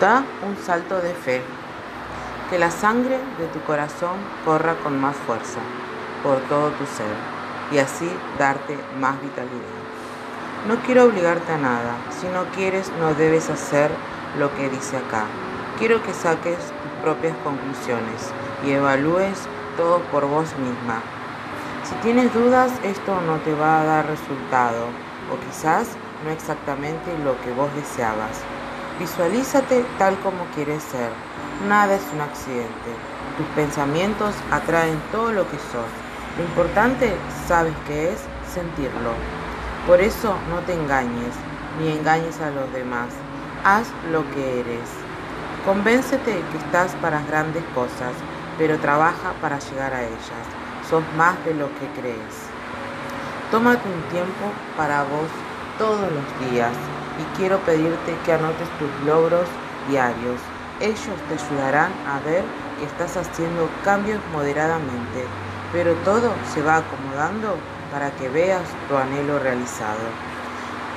Da un salto de fe. Que la sangre de tu corazón corra con más fuerza por todo tu ser y así darte más vitalidad. No quiero obligarte a nada. Si no quieres, no debes hacer lo que dice acá. Quiero que saques tus propias conclusiones y evalúes todo por vos misma. Si tienes dudas, esto no te va a dar resultado o quizás no exactamente lo que vos deseabas. Visualízate tal como quieres ser. Nada es un accidente. Tus pensamientos atraen todo lo que sos. Lo importante, sabes que es sentirlo. Por eso no te engañes, ni engañes a los demás. Haz lo que eres. Convéncete que estás para grandes cosas, pero trabaja para llegar a ellas. Sos más de lo que crees. Tómate un tiempo para vos todos los días y quiero pedirte que anotes tus logros diarios. Ellos te ayudarán a ver que estás haciendo cambios moderadamente, pero todo se va acomodando para que veas tu anhelo realizado.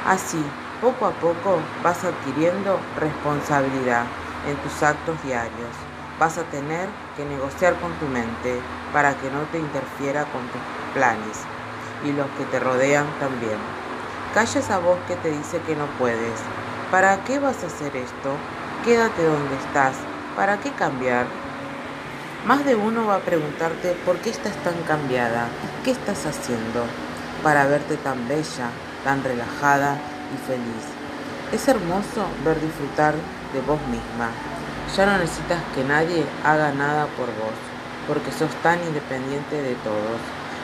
Así, poco a poco vas adquiriendo responsabilidad en tus actos diarios. Vas a tener que negociar con tu mente para que no te interfiera con tus planes y los que te rodean también. Calla esa voz que te dice que no puedes. ¿Para qué vas a hacer esto? Quédate donde estás. ¿Para qué cambiar? Más de uno va a preguntarte por qué estás tan cambiada, qué estás haciendo para verte tan bella, tan relajada y feliz. Es hermoso ver disfrutar de vos misma. Ya no necesitas que nadie haga nada por vos, porque sos tan independiente de todos.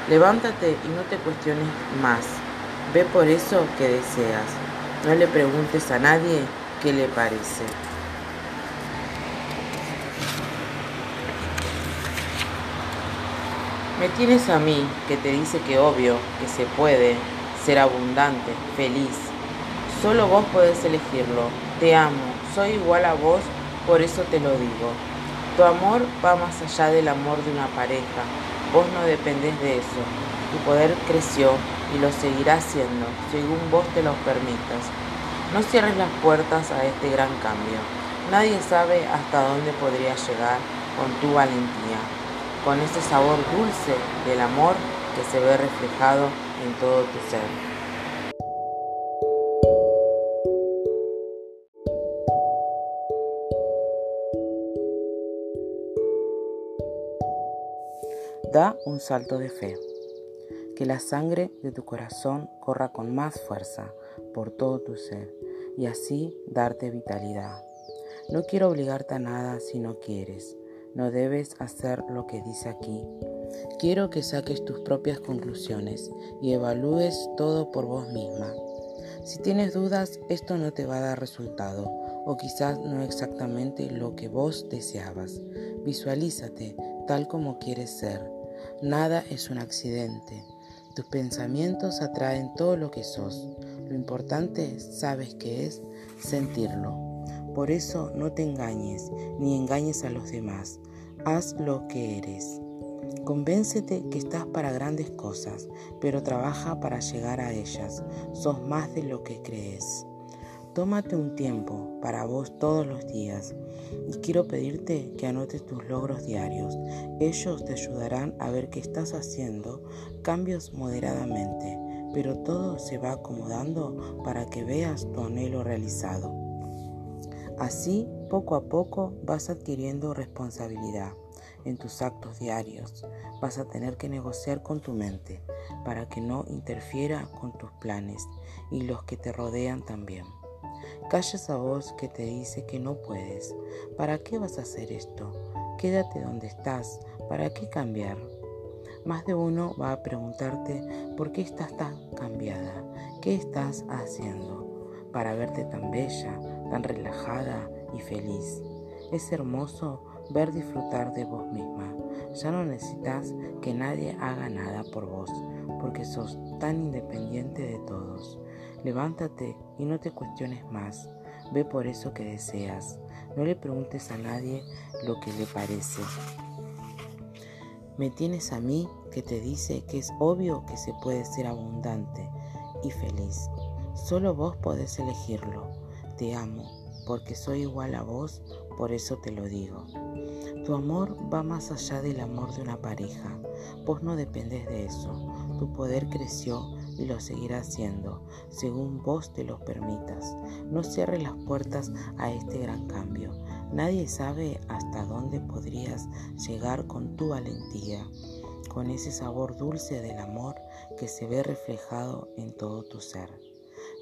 Levántate y no te cuestiones más. Ve por eso que deseas. No le preguntes a nadie qué le parece. Me tienes a mí que te dice que obvio, que se puede ser abundante, feliz. Solo vos podés elegirlo. Te amo, soy igual a vos, por eso te lo digo. Tu amor va más allá del amor de una pareja. Vos no dependés de eso. Tu poder creció y lo seguirá haciendo según vos te lo permitas. No cierres las puertas a este gran cambio. Nadie sabe hasta dónde podría llegar con tu valentía con ese sabor dulce del amor que se ve reflejado en todo tu ser. Da un salto de fe. Que la sangre de tu corazón corra con más fuerza por todo tu ser y así darte vitalidad. No quiero obligarte a nada si no quieres no debes hacer lo que dice aquí. Quiero que saques tus propias conclusiones y evalúes todo por vos misma. Si tienes dudas, esto no te va a dar resultado o quizás no exactamente lo que vos deseabas. Visualízate tal como quieres ser. Nada es un accidente. Tus pensamientos atraen todo lo que sos. Lo importante, sabes que es sentirlo. Por eso no te engañes ni engañes a los demás. Haz lo que eres. Convéncete que estás para grandes cosas, pero trabaja para llegar a ellas. Sos más de lo que crees. Tómate un tiempo para vos todos los días y quiero pedirte que anotes tus logros diarios. Ellos te ayudarán a ver que estás haciendo cambios moderadamente, pero todo se va acomodando para que veas tu anhelo realizado. Así, poco a poco, vas adquiriendo responsabilidad en tus actos diarios. Vas a tener que negociar con tu mente para que no interfiera con tus planes y los que te rodean también. Calla esa voz que te dice que no puedes. ¿Para qué vas a hacer esto? Quédate donde estás. ¿Para qué cambiar? Más de uno va a preguntarte por qué estás tan cambiada. ¿Qué estás haciendo para verte tan bella, tan relajada y feliz. Es hermoso ver disfrutar de vos misma. Ya no necesitas que nadie haga nada por vos, porque sos tan independiente de todos. Levántate y no te cuestiones más. Ve por eso que deseas. No le preguntes a nadie lo que le parece. Me tienes a mí que te dice que es obvio que se puede ser abundante y feliz. Solo vos podés elegirlo. Te amo, porque soy igual a vos, por eso te lo digo. Tu amor va más allá del amor de una pareja. Vos no dependes de eso. Tu poder creció y lo seguirá haciendo, según vos te lo permitas. No cierres las puertas a este gran cambio. Nadie sabe hasta dónde podrías llegar con tu valentía, con ese sabor dulce del amor que se ve reflejado en todo tu ser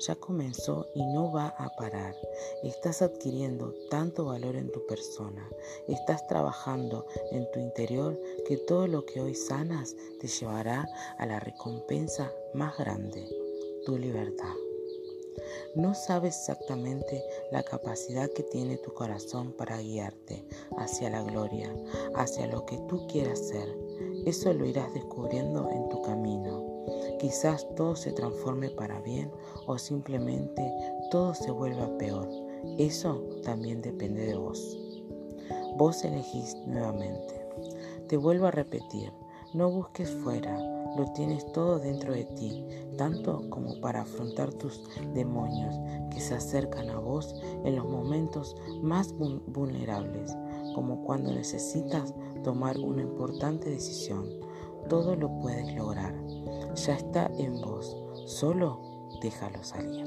ya comenzó y no va a parar. Estás adquiriendo tanto valor en tu persona, estás trabajando en tu interior que todo lo que hoy sanas te llevará a la recompensa más grande, tu libertad. No sabes exactamente la capacidad que tiene tu corazón para guiarte hacia la gloria, hacia lo que tú quieras ser. Eso lo irás descubriendo en tu camino. Quizás todo se transforme para bien o simplemente todo se vuelva peor. Eso también depende de vos. Vos elegís nuevamente. Te vuelvo a repetir, no busques fuera, lo tienes todo dentro de ti, tanto como para afrontar tus demonios que se acercan a vos en los momentos más vulnerables, como cuando necesitas tomar una importante decisión. Todo lo puedes lograr ya está en vos, solo déjalo salir.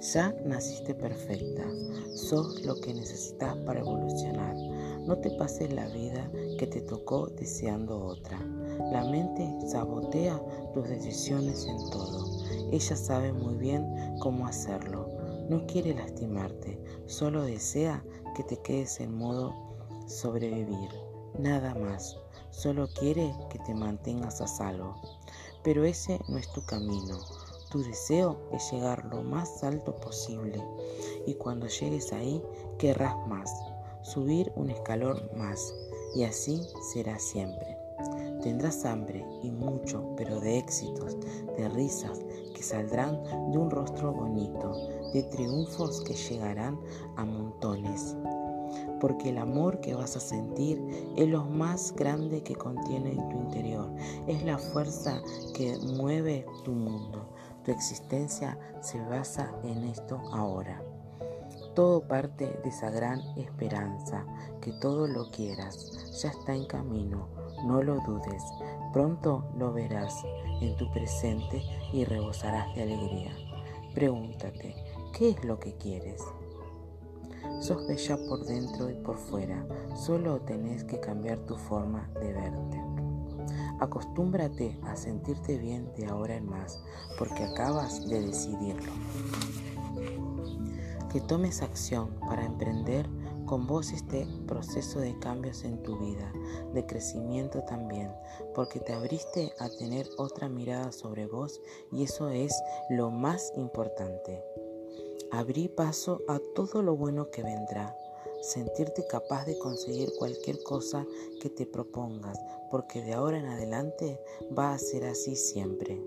Ya naciste perfecta, sos lo que necesitas para evolucionar. No te pases la vida que te tocó deseando otra. La mente sabotea tus decisiones en todo. Ella sabe muy bien cómo hacerlo. No quiere lastimarte, solo desea que te quedes en modo sobrevivir. Nada más. Solo quiere que te mantengas a salvo. Pero ese no es tu camino. Tu deseo es llegar lo más alto posible y cuando llegues ahí querrás más, subir un escalón más y así será siempre. Tendrás hambre y mucho, pero de éxitos, de risas que saldrán de un rostro bonito, de triunfos que llegarán a montones porque el amor que vas a sentir es lo más grande que contiene en tu interior, es la fuerza que mueve tu mundo. Tu existencia se basa en esto ahora. Todo parte de esa gran esperanza, que todo lo quieras, ya está en camino, no lo dudes, pronto lo verás en tu presente y rebosarás de alegría. Pregúntate, ¿qué es lo que quieres? Sos bella por dentro y por fuera, solo tenés que cambiar tu forma de verte. Acostúmbrate a sentirte bien de ahora en más, porque acabas de decidirlo. Que tomes acción para emprender con vos este proceso de cambios en tu vida, de crecimiento también, porque te abriste a tener otra mirada sobre vos y eso es lo más importante. Abrí paso a todo lo bueno que vendrá. Sentirte capaz de conseguir cualquier cosa que te propongas, porque de ahora en adelante va a ser así siempre.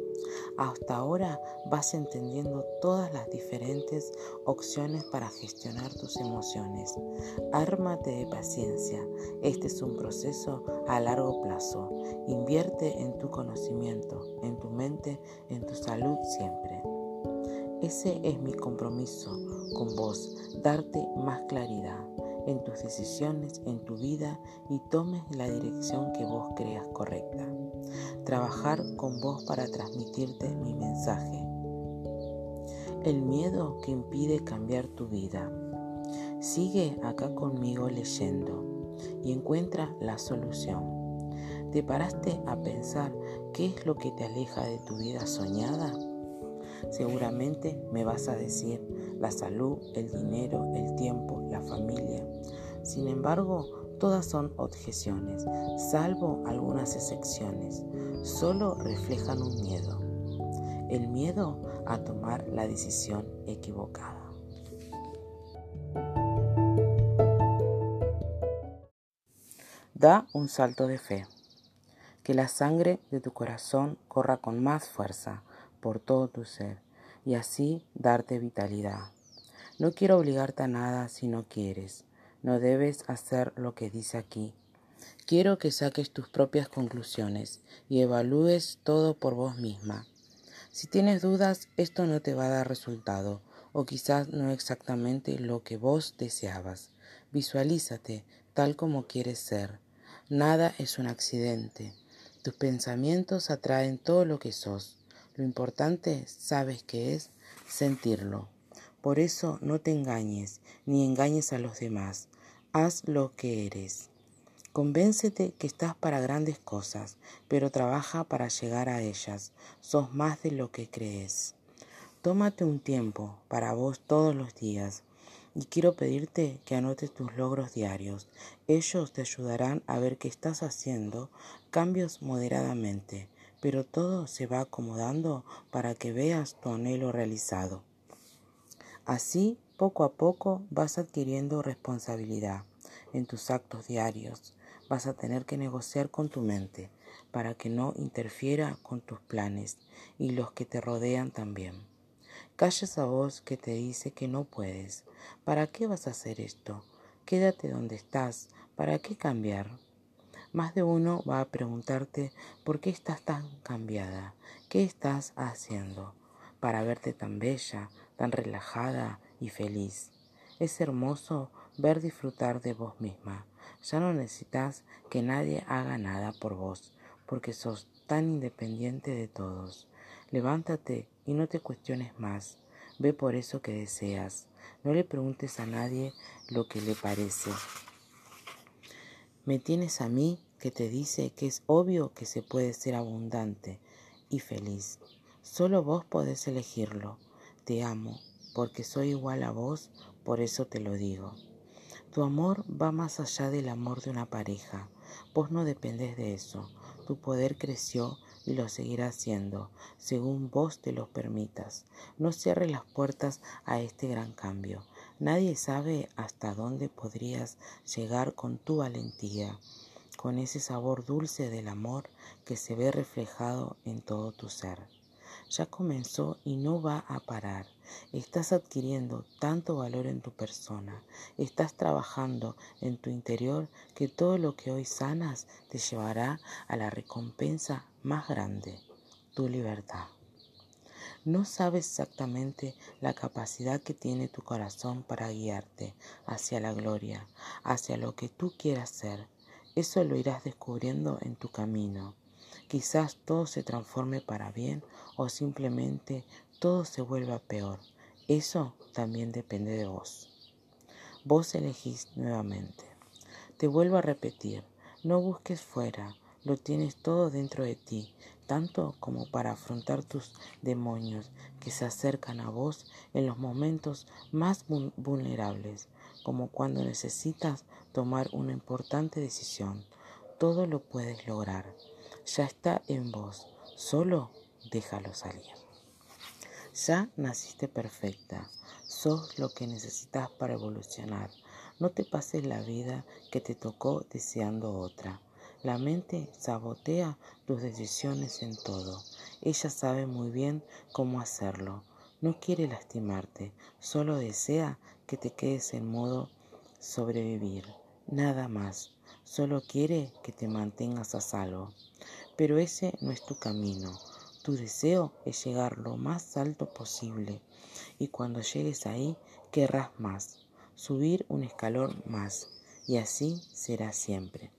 Hasta ahora vas entendiendo todas las diferentes opciones para gestionar tus emociones. Ármate de paciencia. Este es un proceso a largo plazo. Invierte en tu conocimiento, en tu mente, en tu salud siempre. Ese es mi compromiso con vos, darte más claridad en tus decisiones, en tu vida y tomes la dirección que vos creas correcta. Trabajar con vos para transmitirte mi mensaje. El miedo que impide cambiar tu vida. Sigue acá conmigo leyendo y encuentra la solución. ¿Te paraste a pensar qué es lo que te aleja de tu vida soñada? Seguramente me vas a decir la salud, el dinero, el tiempo, la familia. Sin embargo, todas son objeciones, salvo algunas excepciones. Solo reflejan un miedo. El miedo a tomar la decisión equivocada. Da un salto de fe. Que la sangre de tu corazón corra con más fuerza por todo tu ser y así darte vitalidad. No quiero obligarte a nada si no quieres. No debes hacer lo que dice aquí. Quiero que saques tus propias conclusiones y evalúes todo por vos misma. Si tienes dudas, esto no te va a dar resultado. o quizás no exactamente lo que vos deseabas. Visualízate tal como quieres ser. Nada es un accidente. Tus pensamientos atraen todo lo que sos. Lo importante, sabes que es sentirlo. Por eso no te engañes, ni engañes a los demás. Haz lo que eres. Convéncete que estás para grandes cosas, pero trabaja para llegar a ellas. Sos más de lo que crees. Tómate un tiempo para vos todos los días y quiero pedirte que anotes tus logros diarios. Ellos te ayudarán a ver que estás haciendo cambios moderadamente, pero todo se va acomodando para que veas tu anhelo realizado. Así, poco a poco, vas adquiriendo responsabilidad en tus actos diarios vas a tener que negociar con tu mente para que no interfiera con tus planes y los que te rodean también. Calla esa voz que te dice que no puedes. ¿Para qué vas a hacer esto? Quédate donde estás. ¿Para qué cambiar? Más de uno va a preguntarte por qué estás tan cambiada, qué estás haciendo para verte tan bella, tan relajada y feliz. Es hermoso ver disfrutar de vos misma. Ya no necesitas que nadie haga nada por vos, porque sos tan independiente de todos. Levántate y no te cuestiones más. Ve por eso que deseas. No le preguntes a nadie lo que le parece. Me tienes a mí que te dice que es obvio que se puede ser abundante y feliz. Solo vos podés elegirlo. Te amo, porque soy igual a vos, por eso te lo digo. Tu amor va más allá del amor de una pareja. Vos no dependés de eso. Tu poder creció y lo seguirá haciendo, según vos te lo permitas. No cierres las puertas a este gran cambio. Nadie sabe hasta dónde podrías llegar con tu valentía, con ese sabor dulce del amor que se ve reflejado en todo tu ser ya comenzó y no va a parar. Estás adquiriendo tanto valor en tu persona, estás trabajando en tu interior que todo lo que hoy sanas te llevará a la recompensa más grande, tu libertad. No sabes exactamente la capacidad que tiene tu corazón para guiarte hacia la gloria, hacia lo que tú quieras ser. Eso lo irás descubriendo en tu camino. Quizás todo se transforme para bien o simplemente todo se vuelva peor. Eso también depende de vos. Vos elegís nuevamente. Te vuelvo a repetir, no busques fuera, lo tienes todo dentro de ti, tanto como para afrontar tus demonios que se acercan a vos en los momentos más vulnerables, como cuando necesitas tomar una importante decisión. Todo lo puedes lograr ya está en vos, solo déjalo salir. Ya naciste perfecta, sos lo que necesitas para evolucionar. No te pases la vida que te tocó deseando otra. La mente sabotea tus decisiones en todo. Ella sabe muy bien cómo hacerlo. No quiere lastimarte, solo desea que te quedes en modo sobrevivir. Nada más. Solo quiere que te mantengas a salvo. Pero ese no es tu camino. Tu deseo es llegar lo más alto posible y cuando llegues ahí querrás más, subir un escalón más y así será siempre.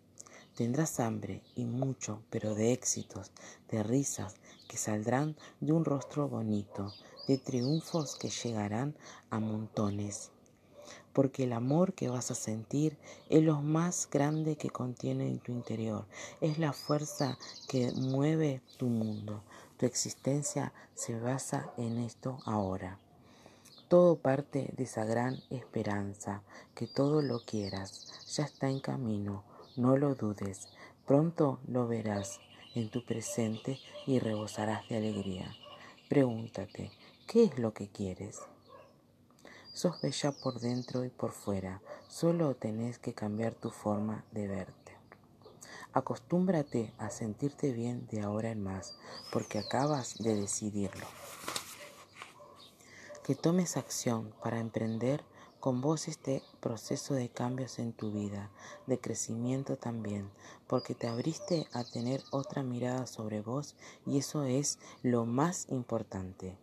Tendrás hambre y mucho, pero de éxitos, de risas que saldrán de un rostro bonito, de triunfos que llegarán a montones porque el amor que vas a sentir es lo más grande que contiene en tu interior, es la fuerza que mueve tu mundo. Tu existencia se basa en esto ahora. Todo parte de esa gran esperanza, que todo lo quieras, ya está en camino, no lo dudes, pronto lo verás en tu presente y rebosarás de alegría. Pregúntate, ¿qué es lo que quieres? Sos bella por dentro y por fuera, solo tenés que cambiar tu forma de verte. Acostúmbrate a sentirte bien de ahora en más, porque acabas de decidirlo. Que tomes acción para emprender con vos este proceso de cambios en tu vida, de crecimiento también, porque te abriste a tener otra mirada sobre vos y eso es lo más importante.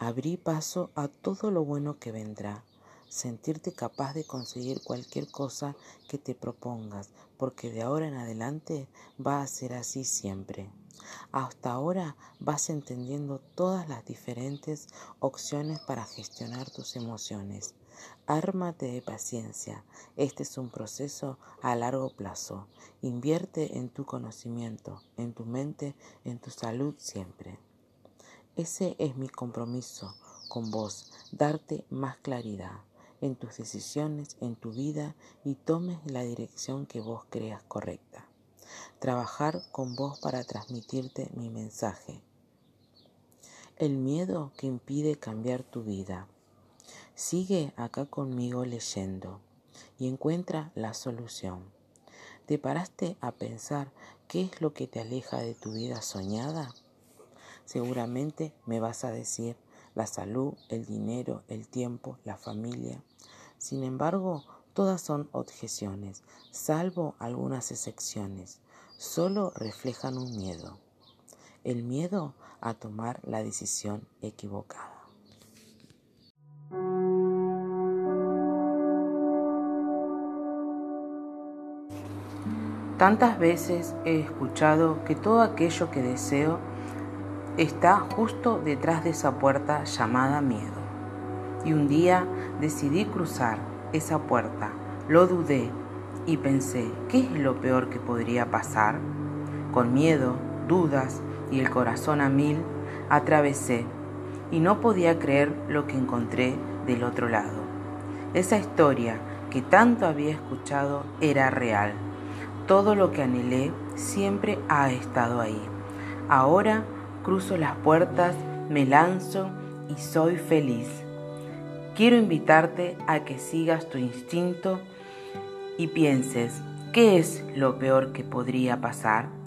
Abrí paso a todo lo bueno que vendrá. Sentirte capaz de conseguir cualquier cosa que te propongas, porque de ahora en adelante va a ser así siempre. Hasta ahora vas entendiendo todas las diferentes opciones para gestionar tus emociones. Ármate de paciencia. Este es un proceso a largo plazo. Invierte en tu conocimiento, en tu mente, en tu salud siempre. Ese es mi compromiso con vos, darte más claridad en tus decisiones, en tu vida y tomes la dirección que vos creas correcta. Trabajar con vos para transmitirte mi mensaje. El miedo que impide cambiar tu vida. Sigue acá conmigo leyendo y encuentra la solución. ¿Te paraste a pensar qué es lo que te aleja de tu vida soñada? Seguramente me vas a decir la salud, el dinero, el tiempo, la familia. Sin embargo, todas son objeciones, salvo algunas excepciones. Solo reflejan un miedo. El miedo a tomar la decisión equivocada. Tantas veces he escuchado que todo aquello que deseo está justo detrás de esa puerta llamada miedo. Y un día decidí cruzar esa puerta, lo dudé y pensé, ¿qué es lo peor que podría pasar? Con miedo, dudas y el corazón a mil, atravesé y no podía creer lo que encontré del otro lado. Esa historia que tanto había escuchado era real. Todo lo que anhelé siempre ha estado ahí. Ahora cruzo las puertas, me lanzo y soy feliz. Quiero invitarte a que sigas tu instinto y pienses, ¿qué es lo peor que podría pasar?